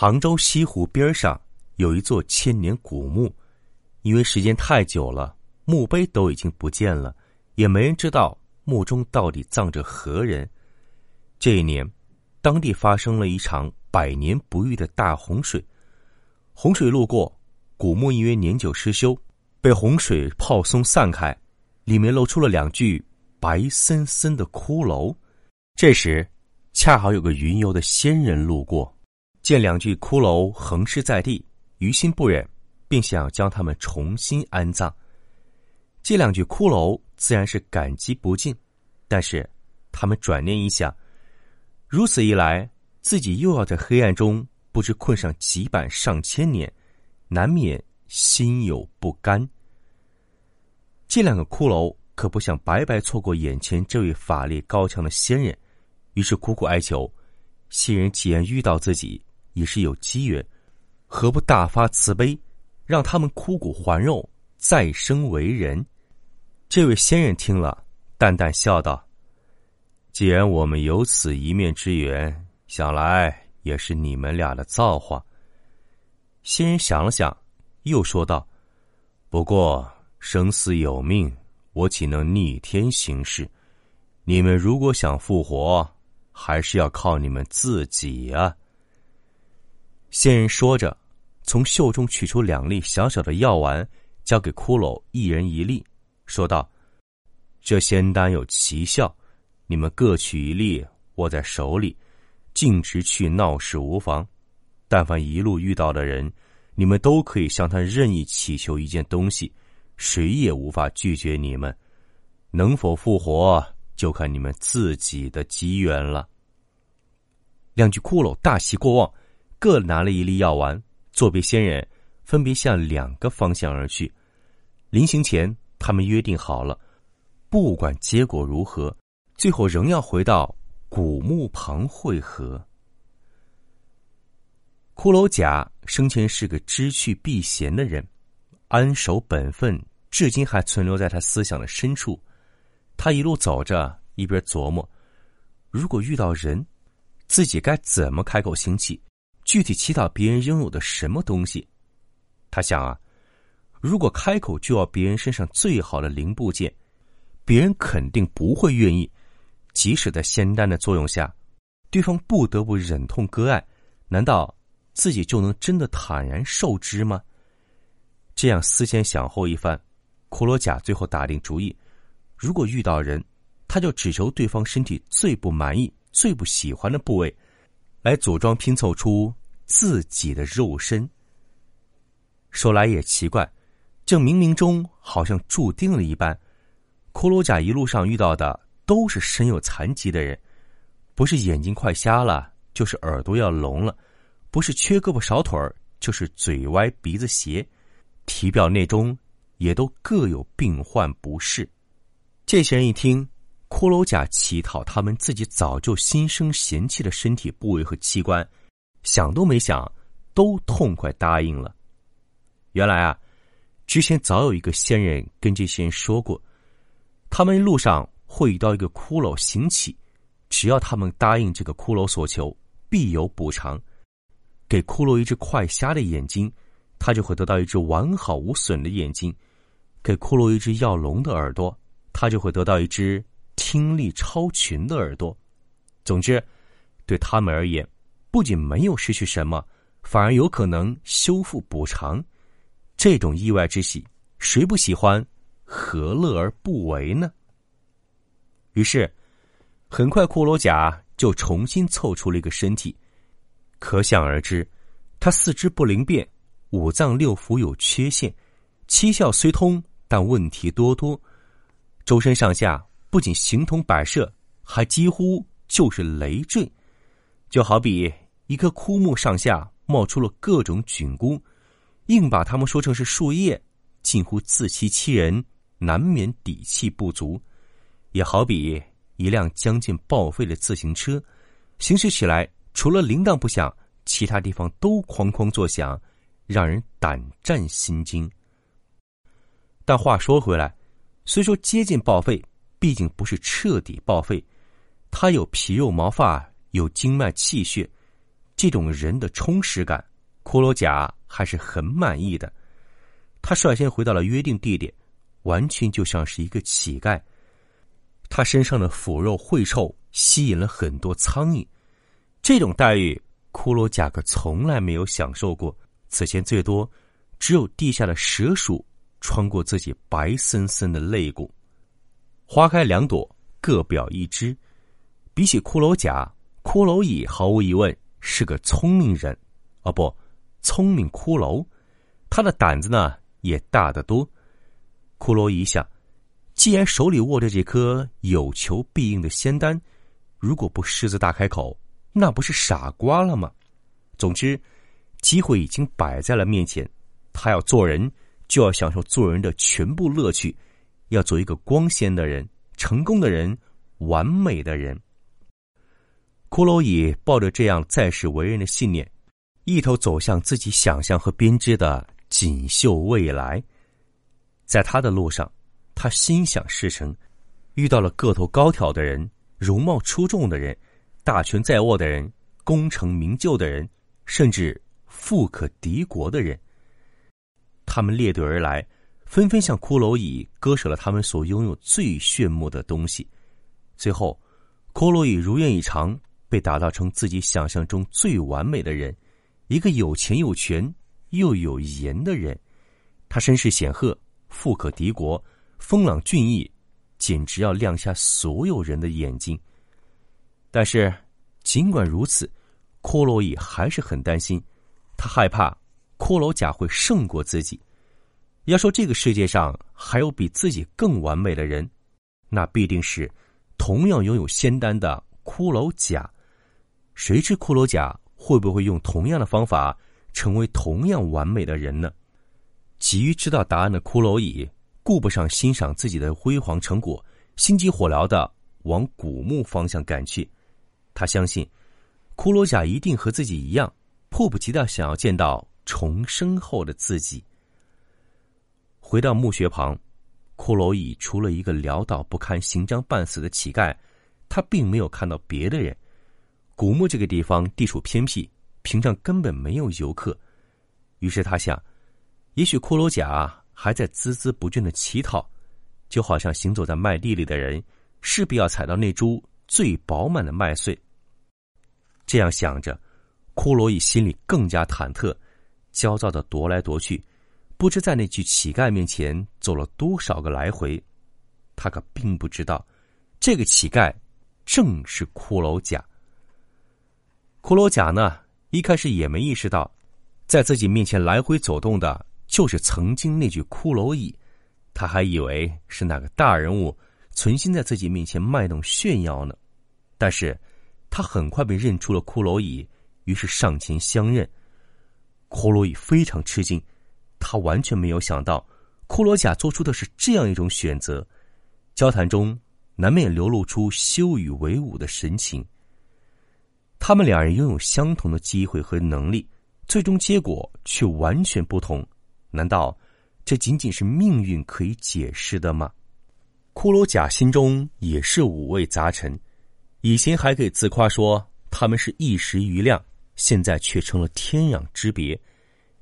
杭州西湖边上有一座千年古墓，因为时间太久了，墓碑都已经不见了，也没人知道墓中到底葬着何人。这一年，当地发生了一场百年不遇的大洪水，洪水路过，古墓因为年久失修，被洪水泡松散开，里面露出了两具白森森的骷髅。这时，恰好有个云游的仙人路过。见两具骷髅横尸在地，于心不忍，并想将他们重新安葬。这两具骷髅自然是感激不尽，但是他们转念一想，如此一来，自己又要在黑暗中不知困上几百上千年，难免心有不甘。这两个骷髅可不想白白错过眼前这位法力高强的仙人，于是苦苦哀求：仙人既然遇到自己。也是有机缘，何不大发慈悲，让他们枯骨还肉，再生为人？这位仙人听了，淡淡笑道：“既然我们有此一面之缘，想来也是你们俩的造化。”仙人想了想，又说道：“不过生死有命，我岂能逆天行事？你们如果想复活，还是要靠你们自己啊。”仙人说着，从袖中取出两粒小小的药丸，交给骷髅一人一粒，说道：“这仙丹有奇效，你们各取一粒，握在手里，径直去闹市无妨。但凡一路遇到的人，你们都可以向他任意祈求一件东西，谁也无法拒绝你们。能否复活，就看你们自己的机缘了。”两具骷髅大喜过望。各拿了一粒药丸，作别仙人，分别向两个方向而去。临行前，他们约定好了，不管结果如何，最后仍要回到古墓旁会合。骷髅甲生前是个知趣避嫌的人，安守本分，至今还存留在他思想的深处。他一路走着，一边琢磨：如果遇到人，自己该怎么开口行乞？具体祈祷别人拥有的什么东西？他想啊，如果开口就要别人身上最好的零部件，别人肯定不会愿意。即使在仙丹的作用下，对方不得不忍痛割爱，难道自己就能真的坦然受之吗？这样思前想后一番，骷髅甲最后打定主意：如果遇到人，他就只求对方身体最不满意、最不喜欢的部位。来组装拼凑出自己的肉身。说来也奇怪，这冥冥中好像注定了一般。骷髅甲一路上遇到的都是身有残疾的人，不是眼睛快瞎了，就是耳朵要聋了，不是缺胳膊少腿儿，就是嘴歪鼻子斜，体表内中也都各有病患不适。这些人一听。骷髅甲乞讨他们自己早就心生嫌弃的身体部位和器官，想都没想，都痛快答应了。原来啊，之前早有一个仙人跟这些人说过，他们路上会遇到一个骷髅行乞，只要他们答应这个骷髅所求，必有补偿。给骷髅一只快瞎的眼睛，他就会得到一只完好无损的眼睛；给骷髅一只要聋的耳朵，他就会得到一只。听力超群的耳朵，总之，对他们而言，不仅没有失去什么，反而有可能修复补偿。这种意外之喜，谁不喜欢？何乐而不为呢？于是，很快骷髅甲就重新凑出了一个身体。可想而知，他四肢不灵便，五脏六腑有缺陷，七窍虽通，但问题多多，周身上下。不仅形同摆设，还几乎就是累赘，就好比一棵枯木上下冒出了各种菌菇，硬把它们说成是树叶，近乎自欺欺人，难免底气不足；也好比一辆将近报废的自行车，行驶起来除了铃铛不响，其他地方都哐哐作响，让人胆战心惊。但话说回来，虽说接近报废，毕竟不是彻底报废。他有皮肉毛发，有经脉气血，这种人的充实感，骷髅甲还是很满意的。他率先回到了约定地点，完全就像是一个乞丐。他身上的腐肉秽臭吸引了很多苍蝇，这种待遇，骷髅甲可从来没有享受过。此前最多，只有地下的蛇鼠。穿过自己白森森的肋骨，花开两朵，各表一枝。比起骷髅甲，骷髅乙毫无疑问是个聪明人，哦不，聪明骷髅。他的胆子呢也大得多。骷髅蚁想，既然手里握着这颗有求必应的仙丹，如果不狮子大开口，那不是傻瓜了吗？总之，机会已经摆在了面前，他要做人。就要享受做人的全部乐趣，要做一个光鲜的人、成功的人、完美的人。骷髅蚁抱着这样在世为人的信念，一头走向自己想象和编织的锦绣未来。在他的路上，他心想事成，遇到了个头高挑的人、容貌出众的人、大权在握的人、功成名就的人，甚至富可敌国的人。他们列队而来，纷纷向骷髅蚁割舍了他们所拥有最炫目的东西。最后，骷髅蚁如愿以偿，被打造成自己想象中最完美的人，一个有钱有权又有颜的人。他身世显赫，富可敌国，风朗俊逸，简直要亮瞎所有人的眼睛。但是，尽管如此，骷髅蚁还是很担心，他害怕。骷髅甲会胜过自己。要说这个世界上还有比自己更完美的人，那必定是同样拥有仙丹的骷髅甲。谁知骷髅甲会不会用同样的方法成为同样完美的人呢？急于知道答案的骷髅乙顾不上欣赏自己的辉煌成果，心急火燎的往古墓方向赶去。他相信，骷髅甲一定和自己一样，迫不及待想要见到。重生后的自己，回到墓穴旁，骷髅蚁除了一个潦倒不堪、行将半死的乞丐，他并没有看到别的人。古墓这个地方地处偏僻，平常根本没有游客。于是他想，也许骷髅甲还在孜孜不倦的乞讨，就好像行走在麦地里的人，势必要踩到那株最饱满的麦穗。这样想着，骷髅蚁心里更加忐忑。焦躁的踱来踱去，不知在那具乞丐面前走了多少个来回。他可并不知道，这个乞丐正是骷髅甲。骷髅甲呢，一开始也没意识到，在自己面前来回走动的，就是曾经那具骷髅蚁。他还以为是哪个大人物存心在自己面前卖弄炫耀呢。但是，他很快被认出了骷髅蚁，于是上前相认。骷髅蚁非常吃惊，他完全没有想到，骷髅甲做出的是这样一种选择。交谈中难免流露出羞与为伍的神情。他们两人拥有相同的机会和能力，最终结果却完全不同。难道这仅仅是命运可以解释的吗？骷髅甲心中也是五味杂陈，以前还可以自夸说他们是一时余亮。现在却成了天壤之别。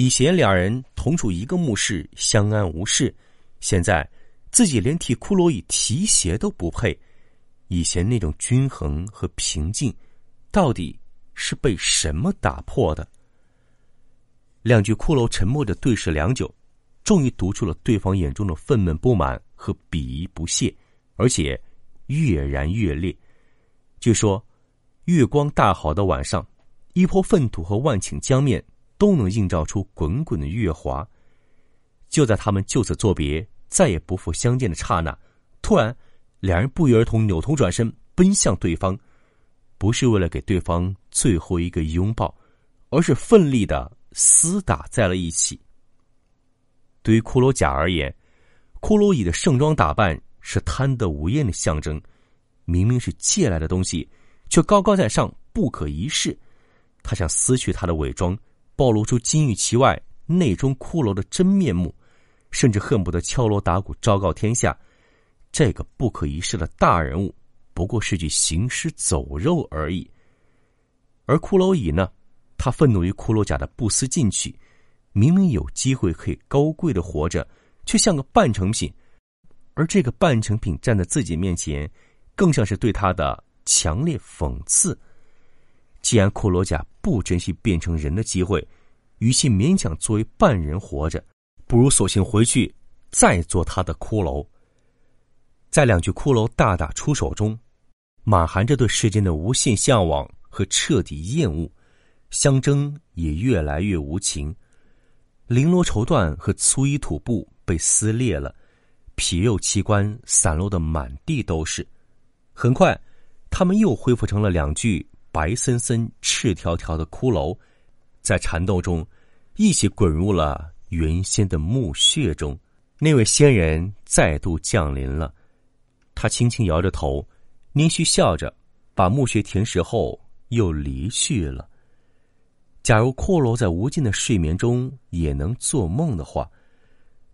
以前两人同处一个墓室，相安无事；现在自己连替骷髅蚁提鞋都不配。以前那种均衡和平静，到底是被什么打破的？两具骷髅沉默着对视良久，终于读出了对方眼中的愤懑不满和鄙夷不屑，而且越燃越烈。据说，月光大好的晚上。一坡粪土和万顷江面都能映照出滚滚的月华。就在他们就此作别、再也不复相见的刹那，突然，两人不约而同扭头转身，奔向对方。不是为了给对方最后一个拥抱，而是奋力的厮打在了一起。对于骷髅甲而言，骷髅蚁的盛装打扮是贪得无厌的象征。明明是借来的东西，却高高在上，不可一世。他想撕去他的伪装，暴露出金玉其外、内中骷髅的真面目，甚至恨不得敲锣打鼓昭告天下：这个不可一世的大人物，不过是具行尸走肉而已。而骷髅乙呢？他愤怒于骷髅甲的不思进取，明明有机会可以高贵的活着，却像个半成品。而这个半成品站在自己面前。更像是对他的强烈讽刺。既然骷髅甲不珍惜变成人的机会，与其勉强作为半人活着，不如索性回去再做他的骷髅。在两具骷髅大打出手中，满含着对世间的无限向往和彻底厌恶，相争也越来越无情。绫罗绸缎和粗衣土布被撕裂了，皮肉器官散落的满地都是。很快，他们又恢复成了两具白森森、赤条条的骷髅，在缠斗中，一起滚入了原先的墓穴中。那位仙人再度降临了，他轻轻摇着头，捏须笑着，把墓穴填实后又离去了。假如骷髅在无尽的睡眠中也能做梦的话，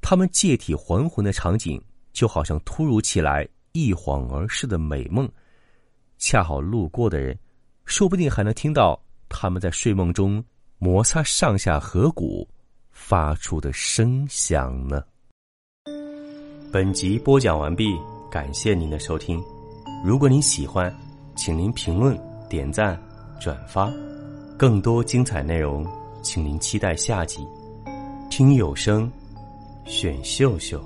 他们借体还魂的场景就好像突如其来。一晃而逝的美梦，恰好路过的人，说不定还能听到他们在睡梦中摩擦上下颌骨发出的声响呢。本集播讲完毕，感谢您的收听。如果您喜欢，请您评论、点赞、转发。更多精彩内容，请您期待下集。听有声，选秀秀。